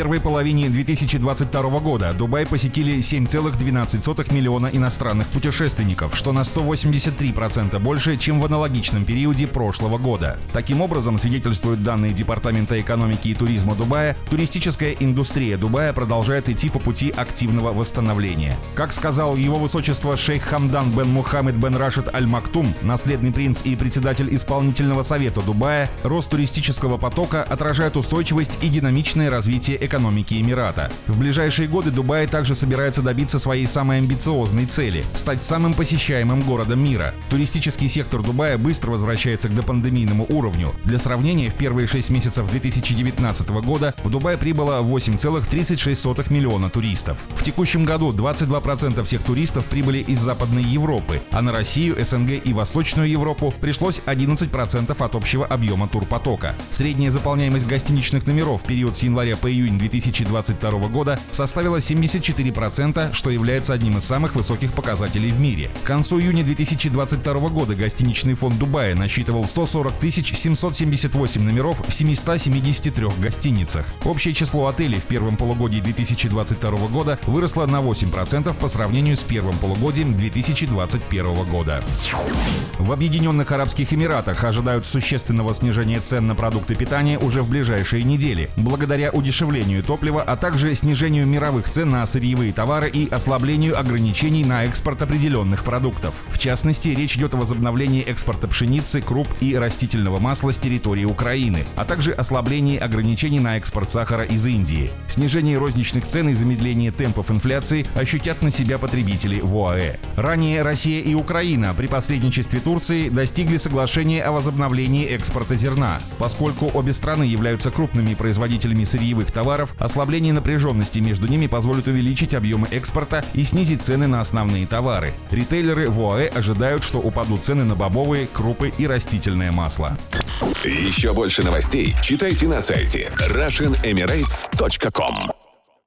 Первой половине 2022 года Дубай посетили 7,12 миллиона иностранных путешественников, что на 183% больше, чем в аналогичном периоде прошлого года. Таким образом, свидетельствуют данные Департамента экономики и туризма Дубая, туристическая индустрия Дубая продолжает идти по пути активного восстановления. Как сказал его высочество шейх Хамдан бен Мухаммед бен Рашид Аль Мактум, наследный принц и председатель исполнительного совета Дубая, рост туристического потока отражает устойчивость и динамичное развитие экономики Эмирата. В ближайшие годы Дубай также собирается добиться своей самой амбициозной цели – стать самым посещаемым городом мира. Туристический сектор Дубая быстро возвращается к допандемийному уровню. Для сравнения, в первые 6 месяцев 2019 года в Дубай прибыло 8,36 миллиона туристов. В текущем году 22% всех туристов прибыли из Западной Европы, а на Россию, СНГ и Восточную Европу пришлось 11% от общего объема турпотока. Средняя заполняемость гостиничных номеров в период с января по июнь июнь 2022 года составила 74%, что является одним из самых высоких показателей в мире. К концу июня 2022 года гостиничный фонд Дубая насчитывал 140 778 номеров в 773 гостиницах. Общее число отелей в первом полугодии 2022 года выросло на 8% по сравнению с первым полугодием 2021 года. В Объединенных Арабских Эмиратах ожидают существенного снижения цен на продукты питания уже в ближайшие недели, благодаря удешевлению дешевлению топлива, а также снижению мировых цен на сырьевые товары и ослаблению ограничений на экспорт определенных продуктов. В частности, речь идет о возобновлении экспорта пшеницы, круп и растительного масла с территории Украины, а также ослаблении ограничений на экспорт сахара из Индии. Снижение розничных цен и замедление темпов инфляции ощутят на себя потребители в ОАЭ. Ранее Россия и Украина при посредничестве Турции достигли соглашения о возобновлении экспорта зерна. Поскольку обе страны являются крупными производителями сырьевых товаров, товаров, ослабление напряженности между ними позволит увеличить объемы экспорта и снизить цены на основные товары. Ритейлеры в ОАЭ ожидают, что упадут цены на бобовые, крупы и растительное масло. Еще больше новостей читайте на сайте RussianEmirates.com